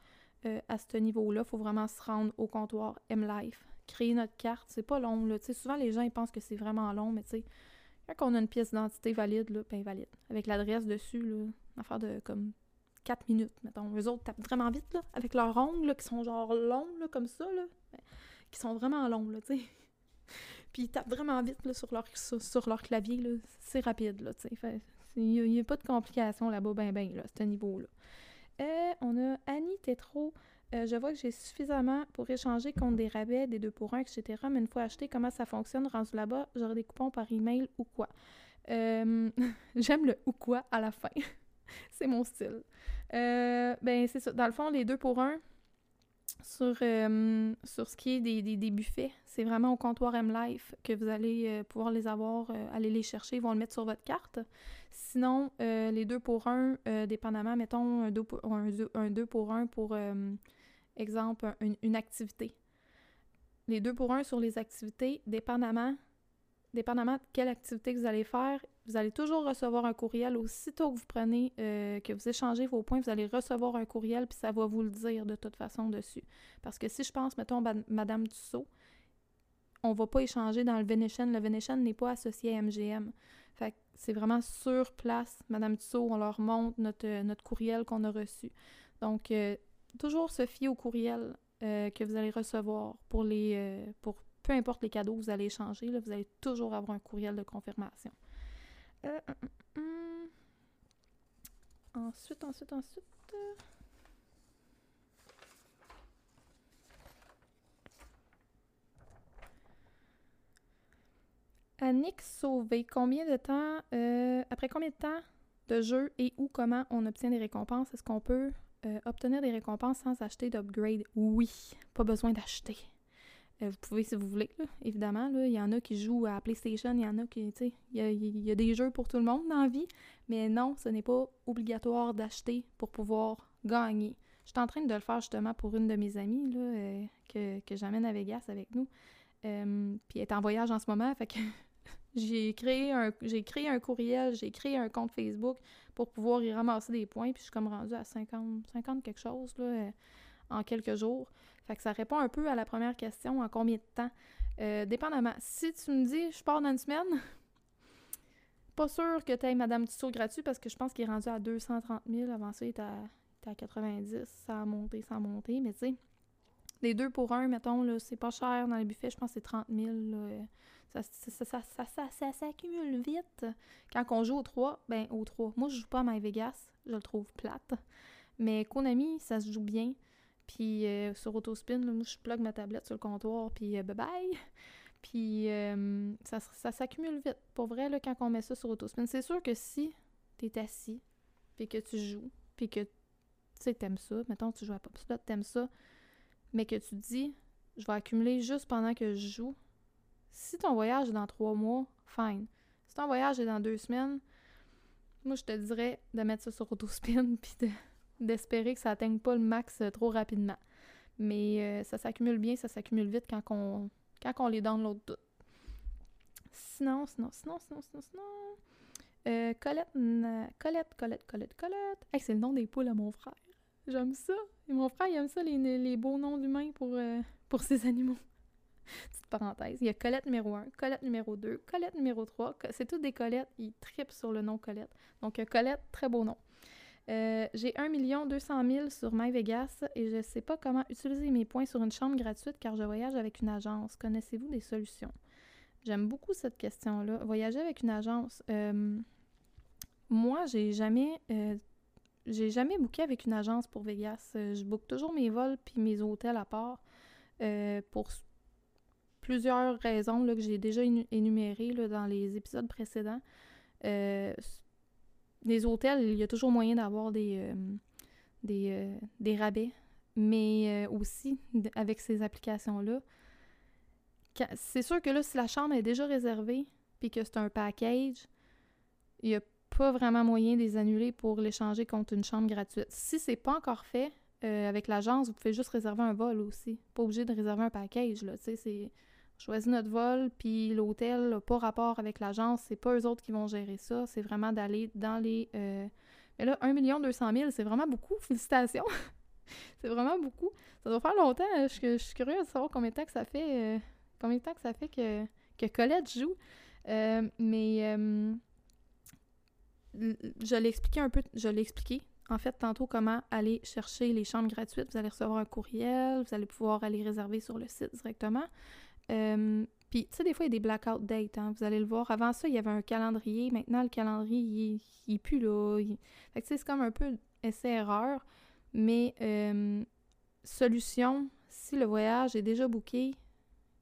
euh, à ce niveau-là. Il faut vraiment se rendre au comptoir M-Life créer notre carte, c'est pas long. Là. souvent, les gens pensent que c'est vraiment long, mais tu sais, quand on a une pièce d'identité valide, là, ben valide, avec l'adresse dessus, là, une affaire de comme 4 minutes, mettons. Eux autres tapent vraiment vite, là, avec leurs ongles, qui sont genre longs, là, comme ça, là, ben, qui sont vraiment longs, là, tu sais. (laughs) Puis ils tapent vraiment vite, là, sur leur, sur, leur clavier, là. C'est rapide, là, tu sais. Il n'y a, pas de complications là-bas, ben, ben, là, à ce niveau-là. Euh, on a Annie Tétro euh, je vois que j'ai suffisamment pour échanger contre des rabais, des deux pour un, etc. Mais une fois acheté, comment ça fonctionne rendu là-bas, j'aurai des coupons par email ou quoi? Euh, (laughs) j'aime le ou quoi à la fin. (laughs) c'est mon style. Ben, c'est ça. Dans le fond, les deux pour un, sur, sur ce qui est des, des, buffets, c'est vraiment au comptoir M-Life que vous allez pouvoir les avoir, aller les chercher, ils vont le mettre sur votre carte. Sinon, les deux pour un, dépendamment, mettons un deux pour un, un deux pour un pour exemple, une, activité. Les deux pour un sur les activités, dépendamment, dépendamment de quelle activité vous allez faire, vous allez toujours recevoir un courriel. Aussitôt que vous prenez, euh, que vous échangez vos points, vous allez recevoir un courriel, puis ça va vous le dire de toute façon dessus. Parce que si je pense, mettons, Madame Tussaud, on va pas échanger dans le Venetian. Le Venetian n'est pas associé à MGM. C'est vraiment sur place, Madame Tussaud, on leur montre notre, notre courriel qu'on a reçu. Donc, euh, toujours se fier au courriel euh, que vous allez recevoir pour les euh, pour peu importe les cadeaux que vous allez échanger, là, vous allez toujours avoir un courriel de confirmation. Euh, ensuite, ensuite, ensuite. Annick Sauvé, combien de temps, après combien de temps de jeu et où comment on obtient des récompenses? Est-ce qu'on peut euh, obtenir des récompenses sans acheter d'upgrade, oui. Pas besoin d'acheter. Euh, vous pouvez si vous voulez, évidemment. Il y en a qui jouent à PlayStation, il y en a qui, tu sais, il y a, des jeux pour tout le monde dans vie, mais non, ce n'est pas obligatoire d'acheter pour pouvoir gagner. Je suis en train de le faire justement pour une de mes amies là, euh, que, que j'amène à Vegas avec nous. puis elle est en voyage en ce moment, fait que (laughs) j'ai créé un j'ai créé un courriel, j'ai créé un compte Facebook pour pouvoir y ramasser des points, puis je suis comme rendue à 50, 50 quelque chose là, euh, en quelques jours. Fait que ça répond un peu à la première question, en combien de temps? Euh, dépendamment. Si tu me dis, je pars dans une semaine, (laughs) pas sûr que tu aies Madame Tissot gratuit parce que je pense qu'il est rendu à 230 000. Avant ça, il était à, 90. Ça a monté, ça a monté. Mais tu sais, les deux pour un, mettons, là, c'est pas cher dans les buffets. Je pense que c'est 30 000. Là. Ça, ça, ça, ça s'accumule vite. Quand on joue au 3, ben au 3. Moi, je joue pas à My Vegas, je le trouve plate. Mais Konami, ça se joue bien. Puis euh, sur Autospin, moi, je plug ma tablette sur le comptoir, puis euh, bye bye. (laughs) Puis euh, ça, s'accumule vite. Pour vrai, là, quand on met ça sur Autospin, c'est sûr que si t'es assis, puis que tu joues, puis que tu sais, t'aimes ça, mettons, tu joues à Popslot, t'aimes ça, mais que tu dis, je vais accumuler juste pendant que je joue, si ton voyage est dans trois mois, fine. Si ton voyage est dans deux semaines, moi, je te dirais de mettre ça sur autospin (laughs) puis d'espérer que ça atteigne pas le max euh, trop rapidement. Mais ça s'accumule bien, ça s'accumule vite quand on, quand on les. Sinon, sinon, sinon, sinon, sinon, sinon. Colette, Colette, Colette, Colette, Colette. Hey, c'est le nom des poules à mon frère. J'aime ça. Mon frère, il aime ça, les, les beaux noms d'humains pour, pour ses animaux. (laughs) Petite parenthèse. Il y a Colette numéro 1, Colette numéro 2, Colette numéro 3. C'est toutes des Colettes. Ils tripent sur le nom Colette. Donc, Colette, très beau nom. Euh, j'ai 1 200 000 sur MyVegas et je ne sais pas comment utiliser mes points sur une chambre gratuite car je voyage avec une agence. Connaissez-vous des solutions? J'aime beaucoup cette question-là. Voyager avec une agence. Euh, moi, j'ai jamais, euh, j'ai jamais booké avec une agence pour Vegas. je book toujours mes vols puis mes hôtels à part pour plusieurs raisons que j'ai déjà énumérées dans les épisodes précédents. Les hôtels, il y a toujours moyen d'avoir des, euh, des, euh, des, rabais, mais aussi avec ces applications-là. C'est sûr que là, si la chambre est déjà réservée, puis que c'est un package, il n'y a pas vraiment moyen de les annuler pour l'échanger contre une chambre gratuite. Si c'est pas encore fait, avec l'agence, vous pouvez juste réserver un vol aussi. Pas obligé de réserver un package, là. Tu sais, c'est choisit notre vol, puis l'hôtel pas rapport avec l'agence, c'est pas eux autres qui vont gérer ça, c'est vraiment d'aller dans les... Euh, mais là, 1 200 000, c'est vraiment beaucoup, (laughs) félicitations! c'est vraiment beaucoup. Ça doit faire longtemps, je, je, suis curieuse de savoir combien de temps que ça fait, euh, combien de temps que ça fait que, que Colette joue. Euh, mais je l'ai expliqué un peu, je l'ai expliqué en fait, tantôt, comment aller chercher les chambres gratuites. Vous allez recevoir un courriel, vous allez pouvoir aller réserver sur le site directement. Euh, puis, tu sais, des fois, il y a des blackout dates, hein, vous allez le voir. Avant ça, il y avait un calendrier. Maintenant, le calendrier, il, il est plus là. Fait que, tu sais, c'est comme un peu essai-erreur. Mais, euh, solution, si le voyage est déjà booké,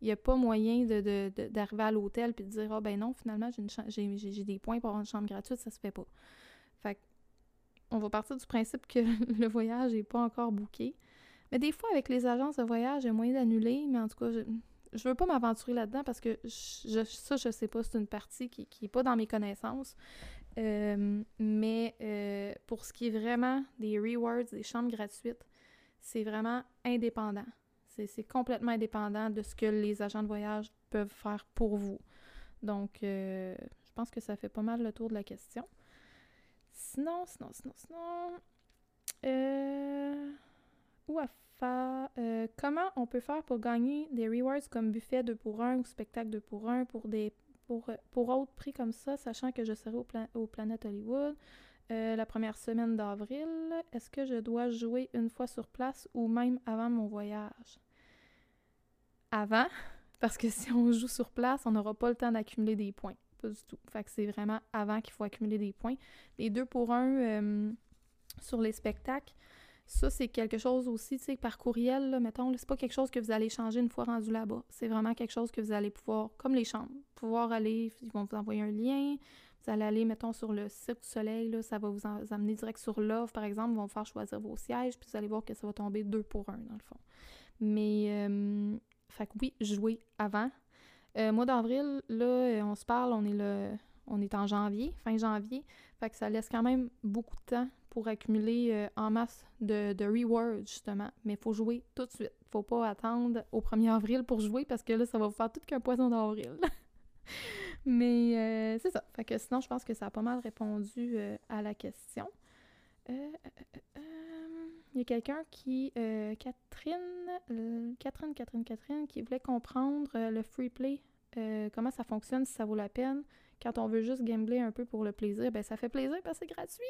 il n'y a pas moyen d'arriver de, de, à l'hôtel puis de dire Ah, ben non, finalement, j'ai des points pour avoir une chambre gratuite, ça se fait pas. Fait que, on va partir du principe que (laughs) le voyage n'est pas encore booké. Mais des fois, avec les agences de voyage, il y a moyen d'annuler, mais en tout cas, je, je veux pas m'aventurer là-dedans parce que ça, je sais pas, c'est une partie qui, qui est pas dans mes connaissances. Euh, mais euh, pour ce qui est vraiment des rewards, des chambres gratuites, c'est vraiment indépendant. C'est complètement indépendant de ce que les agents de voyage peuvent faire pour vous. Donc, euh, je pense que ça fait pas mal le tour de la question. Sinon, sinon, sinon, sinon. Euh, où à euh, comment on peut faire pour gagner des rewards comme buffet 2 pour 1 ou spectacle 2 pour 1 pour des pour, euh, pour autres prix comme ça, sachant que je serai au, au Planète Hollywood euh, la première semaine d'avril? Est-ce que je dois jouer une fois sur place ou même avant mon voyage? Avant, (laughs) parce que si on joue sur place, on n'aura pas le temps d'accumuler des points. Pas du tout. Fait que c'est vraiment avant qu'il faut accumuler des points. Les 2 pour 1 sur les spectacles, ça, c'est quelque chose aussi, tu sais, par courriel, là, mettons, c'est pas quelque chose que vous allez changer une fois rendu là-bas. C'est vraiment quelque chose que vous allez pouvoir, comme les chambres, pouvoir aller, ils vont vous envoyer un lien, vous allez aller, mettons, sur le site du soleil, là, ça va vous, amener direct sur l'offre, par exemple, ils vont vous faire choisir vos sièges, puis vous allez voir que ça va tomber deux pour un, dans le fond. Mais, euh, fait que oui, jouer avant. Euh, mois d'avril, là, on se parle, on est le, on est en janvier, fin janvier, fait que ça laisse quand même beaucoup de temps pour accumuler euh, en masse de, rewards, justement. Mais il faut jouer tout de suite. faut pas attendre au 1er avril pour jouer parce que là, ça va vous faire tout qu'un poison d'avril. (laughs) Mais euh, c'est ça. Fait que sinon, je pense que ça a pas mal répondu euh, à la question. Il y a quelqu'un qui, Catherine, Catherine, Catherine, Catherine, qui voulait comprendre le free play, comment ça fonctionne, si ça vaut la peine. Quand on veut juste gambler un peu pour le plaisir, ben ça fait plaisir parce que c'est gratuit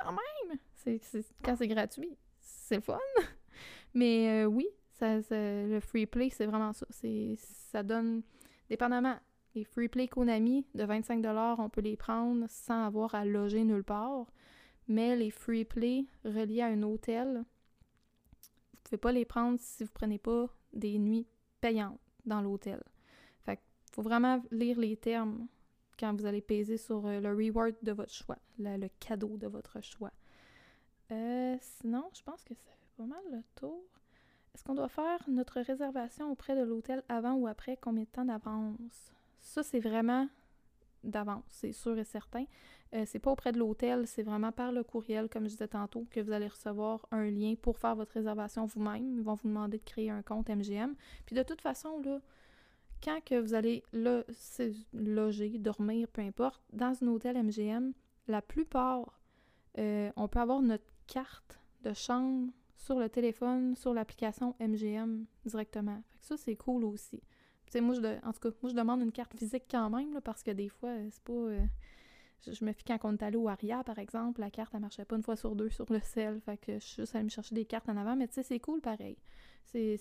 quand même! C'est, quand c'est gratuit, c'est fun! (laughs) Mais euh, oui, ça, le free play, c'est vraiment ça. Ça donne, dépendamment, les free play Konami de 25$, on peut les prendre sans avoir à loger nulle part. Mais les free play reliés à un hôtel, vous pouvez pas les prendre si vous prenez pas des nuits payantes dans l'hôtel. Fait faut vraiment lire les termes quand vous allez peser sur euh, le reward de votre choix, le, cadeau de votre choix. Euh, sinon, je pense que ça fait pas mal le tour. Est-ce qu'on doit faire notre réservation auprès de l'hôtel avant ou après? Combien de temps d'avance? Ça, c'est vraiment d'avance, c'est sûr et certain. Euh, c'est pas auprès de l'hôtel, c'est vraiment par le courriel, comme je disais tantôt, que vous allez recevoir un lien pour faire votre réservation vous-même. Ils vont vous demander de créer un compte MGM. Puis de toute façon, là, quand que vous allez loger, dormir, peu importe, dans un hôtel MGM, la plupart, euh, on peut avoir notre carte de chambre sur le téléphone, sur l'application MGM directement. Fait que ça, c'est cool aussi. moi, je en tout cas, moi, je demande une carte physique quand même, parce que des fois, euh, c'est pas... Euh, je, me fie quand on est allé au Aria, par exemple, la carte, elle marchait pas une fois sur deux sur le sel. Fait que je suis juste allée me chercher des cartes en avant, mais tu sais, c'est cool pareil. C'est...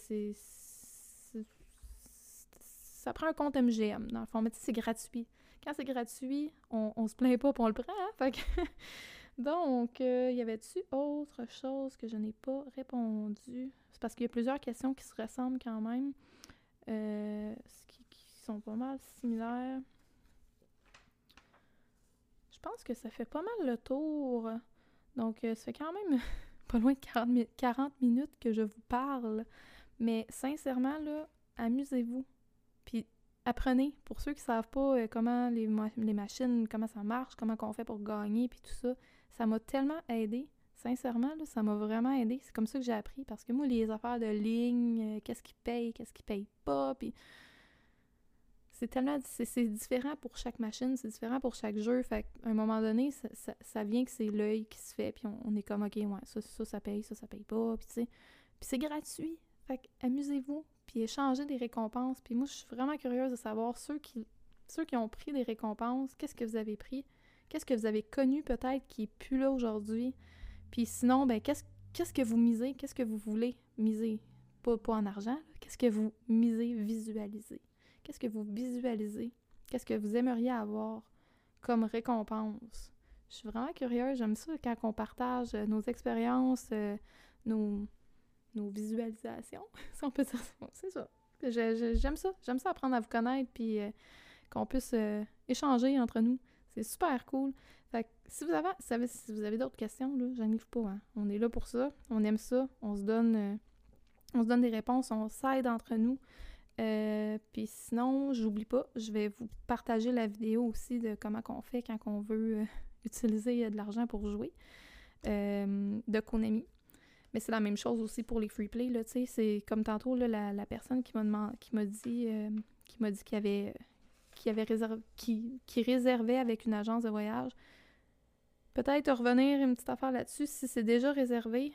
Ça prend un compte MGM, dans le fond, mais c'est gratuit. Quand c'est gratuit, on, on se plaint pas, puis on le prend, hein? (laughs) Donc, euh, y avait-tu autre chose que je n'ai pas répondu? C'est parce qu'il y a plusieurs questions qui se ressemblent quand même, euh, qui, sont pas mal similaires. Je pense que ça fait pas mal le tour. Donc, euh, ça fait quand même (laughs) pas loin de 40, minutes que je vous parle. Mais sincèrement, là, amusez-vous. Apprenez. Pour ceux qui savent pas comment les, machines, comment ça marche, comment on fait pour gagner, puis tout ça, ça m'a tellement aidé. Sincèrement, là, ça m'a vraiment aidé. C'est comme ça que j'ai appris. Parce que moi, les affaires de ligne, euh, qu'est-ce qui paye, qu'est-ce qui paye pas, puis c'est tellement c'est différent pour chaque machine, c'est différent pour chaque jeu. Fait qu'à un moment donné, ça, ça, vient que c'est l'œil qui se fait, puis on, est comme OK, ouais, ça, ça, ça paye, ça, ça paye pas, puis tu sais. Puis c'est gratuit. Fait amusez-vous, puis échangez des récompenses. Puis moi, je suis vraiment curieuse de savoir ceux qui ont pris des récompenses, qu'est-ce que vous avez pris? Qu'est-ce que vous avez connu peut-être qui est plus là aujourd'hui? Puis sinon, ben qu'est-ce que vous misez? Qu'est-ce que vous voulez miser? Pas, pas en argent. Qu'est-ce que vous misez, visualisez? Qu'est-ce que vous visualisez? Qu'est-ce que vous aimeriez avoir comme récompense? Je suis vraiment curieuse. J'aime ça quand on partage euh, nos expériences, euh, nos, nos visualisations, (laughs) si on peut dire ça. C'est ça. J'aime ça. J'aime ça apprendre à vous connaître puis euh, qu'on puisse échanger entre nous. C'est super cool. Fait que si vous avez, si vous avez d'autres questions, là, j'arrive pas. Hein. On est là pour ça. On aime ça. On se donne, euh, on se donne des réponses. On s'aide entre nous. Euh, puis sinon, j'oublie pas, je vais vous partager la vidéo aussi de comment qu'on fait quand on veut euh, utiliser de l'argent pour jouer de Konami. Mais c'est la même chose aussi pour les free play, là, tu sais. C'est comme tantôt, la, la personne qui m'a qui m'a dit qui m'a dit qu'il avait qui, avait réservé, qui, qui réservait avec une agence de voyage. Peut-être revenir une petite affaire là-dessus si c'est déjà réservé,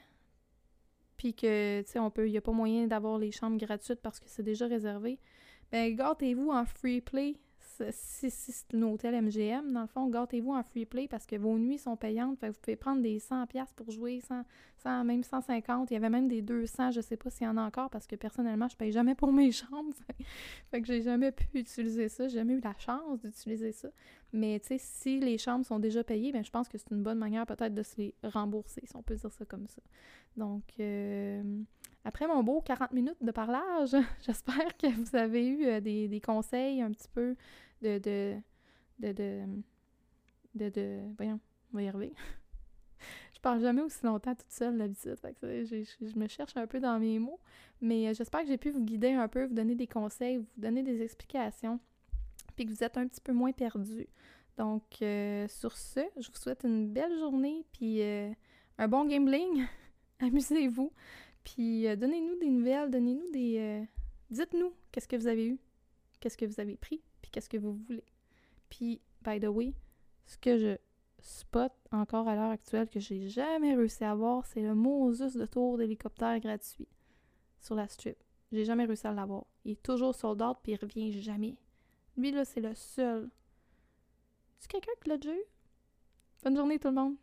puis que, tu sais, on peut, il n'y a pas moyen d'avoir les chambres gratuites parce que c'est déjà réservé. Ben, gâtez-vous en free play si, c'est un hôtel MGM, dans le fond, gâtez-vous en free play parce que vos nuits sont payantes. Vous pouvez prendre des 100$ pour jouer, 100, même 150. Il y avait même des 200, je sais pas s'il y en a encore parce que personnellement, je paye jamais pour mes (laughs) chambres. fait que j'ai jamais pu utiliser ça. J'ai jamais eu la chance d'utiliser ça. Mais tu sais, si les chambres sont déjà payées, ben, je pense que c'est une bonne manière peut-être de se les rembourser, si on peut dire ça comme ça. Donc, euh, après mon beau 40 minutes de parlage, (laughs) j'espère que vous avez eu euh, des, conseils un petit peu de, de, de, de, de, voyons, on va y arriver. (laughs) je parle jamais aussi longtemps toute seule d'habitude, je, je, me cherche un peu dans mes mots, mais euh, j'espère que j'ai pu vous guider un peu, vous donner des conseils, vous donner des explications, puis que vous êtes un petit peu moins perdu. Donc, euh, sur ce, je vous souhaite une belle journée, puis euh, un bon gambling. (laughs) Amusez-vous. Puis donnez-nous des nouvelles, donnez-nous des... Dites-nous qu'est-ce que vous avez eu, qu'est-ce que vous avez pris, qu'est-ce que vous voulez. Puis, by the way, ce que je spot encore à l'heure actuelle que j'ai jamais réussi à avoir, c'est le Moses de tour d'hélicoptère gratuit sur la strip. J'ai jamais réussi à l'avoir. Il est toujours soldat puis il revient jamais. Lui, là, c'est le seul. C'est quelqu'un qui l'a déjà? Bonne journée tout le monde!